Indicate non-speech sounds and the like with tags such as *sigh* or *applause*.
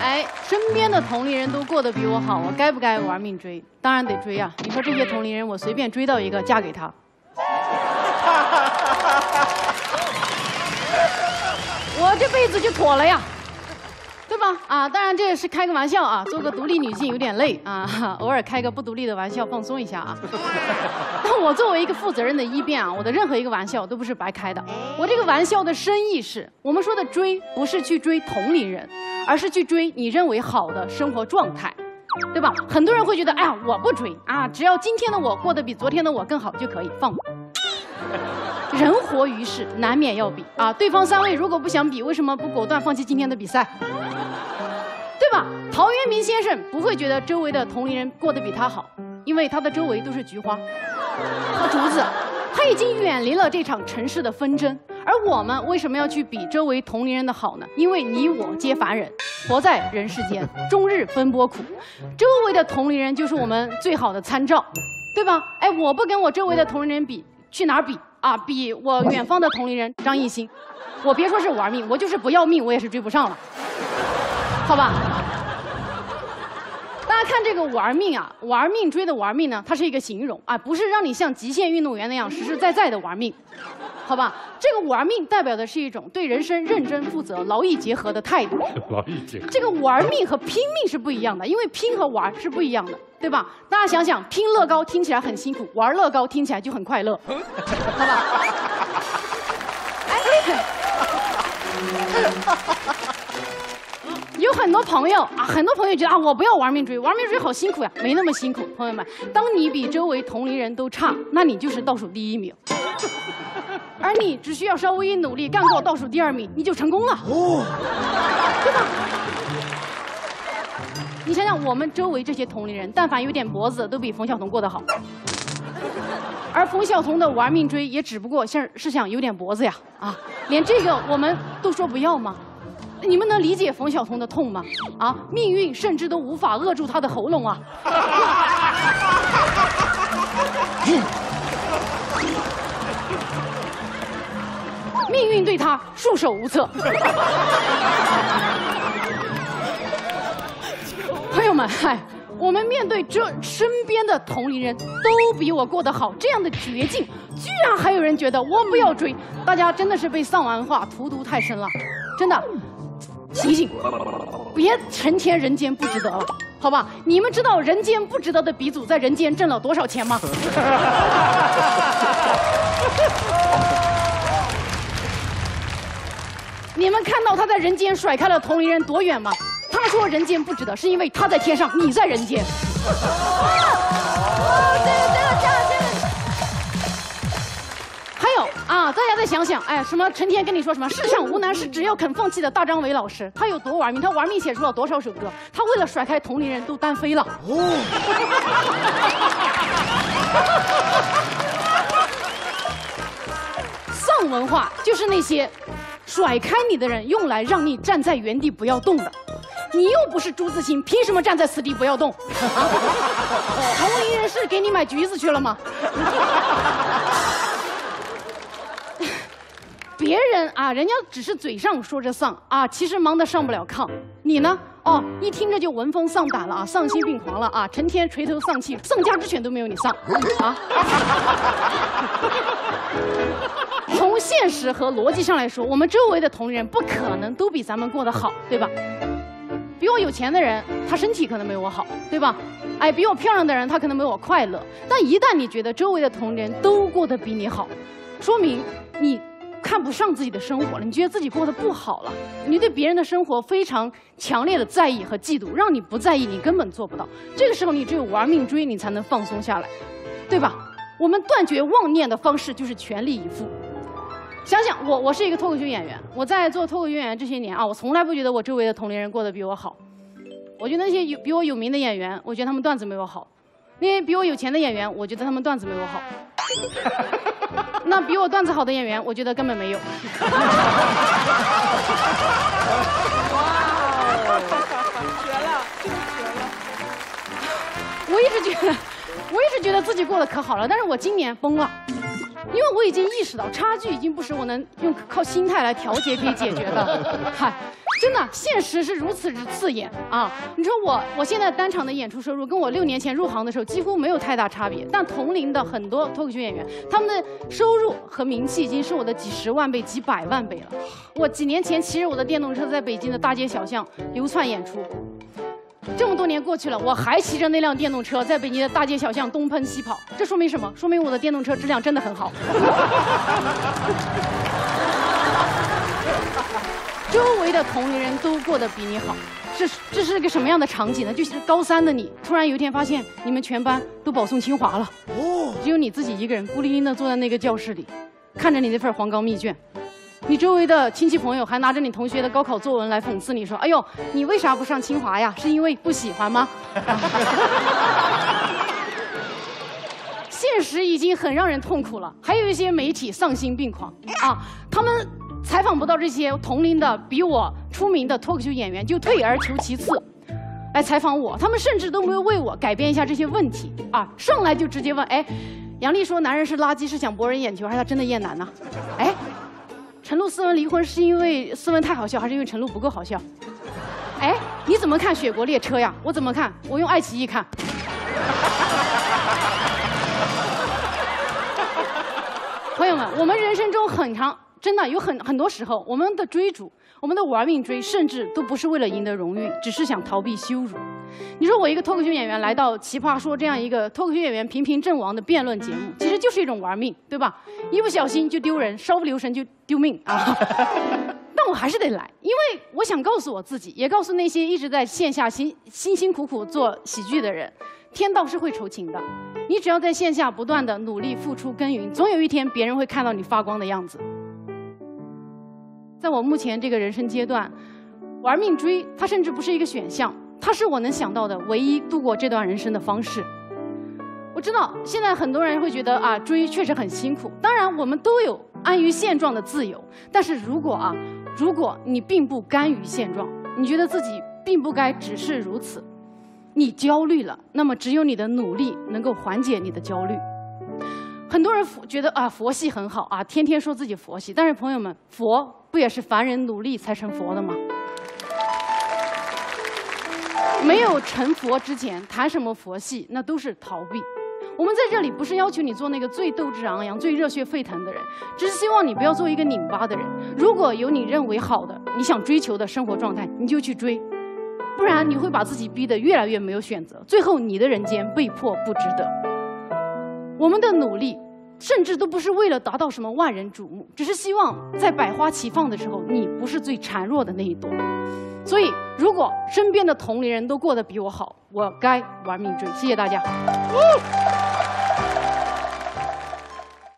哎，身边的同龄人都过得比我好，我该不该玩命追？当然得追啊！你说这些同龄人，我随便追到一个，嫁给他，*laughs* 我这辈子就妥了呀。对吧？啊，当然这是开个玩笑啊，做个独立女性有点累啊，*laughs* 偶尔开个不独立的玩笑放松一下啊。*laughs* 但我作为一个负责任的一辩啊，我的任何一个玩笑都不是白开的。我这个玩笑的深意是，我们说的追不是去追同龄人，而是去追你认为好的生活状态，对吧？很多人会觉得，哎呀，我不追啊，只要今天的我过得比昨天的我更好就可以放。人活于世，难免要比啊。对方三位如果不想比，为什么不果断放弃今天的比赛？*laughs* 对吧？陶渊明先生不会觉得周围的同龄人过得比他好，因为他的周围都是菊花和竹子，他已经远离了这场尘世的纷争。而我们为什么要去比周围同龄人的好呢？因为你我皆凡人，活在人世间，终日奔波苦，周围的同龄人就是我们最好的参照，对吧？哎，我不跟我周围的同龄人比，去哪儿比啊？比我远方的同龄人张艺兴，我别说是玩命，我就是不要命，我也是追不上了。好吧，*laughs* 大家看这个玩命啊，玩命追的玩命呢，它是一个形容啊，不是让你像极限运动员那样实实在在的玩命，好吧？这个玩命代表的是一种对人生认真负责、*laughs* 劳逸结合的态度。劳逸结合。这个玩命和拼命是不一样的，因为拼和玩是不一样的，对吧？大家想想，拼乐高听起来很辛苦，玩乐高听起来就很快乐，好吧？哎。有很多朋友啊，很多朋友觉得啊，我不要玩命追，玩命追好辛苦呀，没那么辛苦，朋友们。当你比周围同龄人都差，那你就是倒数第一名，而你只需要稍微一努力，干过倒数第二名，你就成功了，哦对吧？你想想，我们周围这些同龄人，但凡有点脖子，都比冯小彤过得好，而冯小彤的玩命追，也只不过像是想有点脖子呀，啊，连这个我们都说不要吗？你们能理解冯小彤的痛吗？啊，命运甚至都无法扼住他的喉咙啊！*laughs* 命运对他束手无策。*laughs* 朋友们，嗨，我们面对这身边的同龄人都比我过得好这样的绝境，居然还有人觉得我不要追，大家真的是被丧文化荼毒太深了，真的。醒醒，别成天人间不值得了，好吧？你们知道人间不值得的鼻祖在人间挣了多少钱吗？*laughs* 你们看到他在人间甩开了同龄人多远吗？他说人间不值得，是因为他在天上，你在人间。哦，这个这个掌声。还有啊！大家再想想，哎，什么成天跟你说什么世上无难事，只要肯放弃的大张伟老师，他有多玩命？他玩命写出了多少首歌？他为了甩开同龄人都单飞了。*laughs* 丧文化就是那些甩开你的人用来让你站在原地不要动的。你又不是朱自清，凭什么站在此地不要动？同龄人是给你买橘子去了吗？*laughs* 别人啊，人家只是嘴上说着丧啊，其实忙得上不了炕。你呢？哦，一听着就闻风丧胆了啊，丧心病狂了啊，成天垂头丧气，丧家之犬都没有你丧啊。从现实和逻辑上来说，我们周围的同龄人不可能都比咱们过得好，对吧？比我有钱的人，他身体可能没我好，对吧？哎，比我漂亮的人，他可能没我快乐。但一旦你觉得周围的同龄人都过得比你好，说明你。看不上自己的生活了，你觉得自己过得不好了，你对别人的生活非常强烈的在意和嫉妒，让你不在意，你根本做不到。这个时候，你只有玩命追，你才能放松下来，对吧？我们断绝妄念的方式就是全力以赴。想想我，我是一个脱口秀演员，我在做脱口秀演员这些年啊，我从来不觉得我周围的同龄人过得比我好。我觉得那些有比我有名的演员，我觉得他们段子没我好；那些比我有钱的演员，我觉得他们段子没我好。*laughs* 那比我段子好的演员，我觉得根本没有。*laughs* 哇！绝了，绝了！*laughs* 我一直觉得，我一直觉得自己过得可好了，但是我今年崩了，因为我已经意识到差距已经不是我能用靠心态来调节可以解决的。*laughs* 嗨，真的，现实是如此之刺眼啊！你说我，我现在单场的演出收入跟我六年前入行的时候几乎没有太大差别，但同龄的很多脱口秀演员，他们的收入和名气已经是我的几十万倍、几百万倍了。我几年前骑着我的电动车在北京的大街小巷流窜演出，这么多年过去了，我还骑着那辆电动车在北京的大街小巷东奔西跑，这说明什么？说明我的电动车质量真的很好。*laughs* 周围的同龄人都过得比你好，这这是个什么样的场景呢？就是高三的你，突然有一天发现你们全班都保送清华了，哦，只有你自己一个人孤零零的坐在那个教室里，看着你那份黄冈密卷，你周围的亲戚朋友还拿着你同学的高考作文来讽刺你说：“哎呦，你为啥不上清华呀？是因为不喜欢吗？” *laughs* 现实已经很让人痛苦了，还有一些媒体丧心病狂啊，他们。采访不到这些同龄的比我出名的脱口秀演员，就退而求其次，来采访我。他们甚至都没有为我改变一下这些问题啊，上来就直接问：哎，杨丽说男人是垃圾，是想博人眼球，还是他真的厌男呢？哎，陈露斯文离婚是因为斯文太好笑，还是因为陈露不够好笑？*laughs* 哎，你怎么看《雪国列车》呀？我怎么看？我用爱奇艺看。*laughs* 朋友们，我们人生中很长。真的有很很多时候，我们的追逐，我们的玩命追，甚至都不是为了赢得荣誉，只是想逃避羞辱。你说我一个脱口秀演员来到《奇葩说》这样一个脱口秀演员频频阵亡的辩论节目，其实就是一种玩命，对吧？一不小心就丢人，稍不留神就丢命啊！*laughs* 但我还是得来，因为我想告诉我自己，也告诉那些一直在线下辛辛辛苦苦做喜剧的人，天道是会酬勤的。你只要在线下不断的努力付出耕耘，总有一天别人会看到你发光的样子。在我目前这个人生阶段，玩命追，它甚至不是一个选项，它是我能想到的唯一度过这段人生的方式。我知道现在很多人会觉得啊，追确实很辛苦。当然，我们都有安于现状的自由。但是如果啊，如果你并不甘于现状，你觉得自己并不该只是如此，你焦虑了，那么只有你的努力能够缓解你的焦虑。很多人觉得啊，佛系很好啊，天天说自己佛系。但是朋友们，佛。不也是凡人努力才成佛的吗？没有成佛之前，谈什么佛系，那都是逃避。我们在这里不是要求你做那个最斗志昂扬、最热血沸腾的人，只是希望你不要做一个拧巴的人。如果有你认为好的、你想追求的生活状态，你就去追；不然你会把自己逼得越来越没有选择，最后你的人间被迫不值得。我们的努力。甚至都不是为了达到什么万人瞩目，只是希望在百花齐放的时候，你不是最孱弱的那一朵。所以，如果身边的同龄人都过得比我好，我该玩命追。谢谢大家。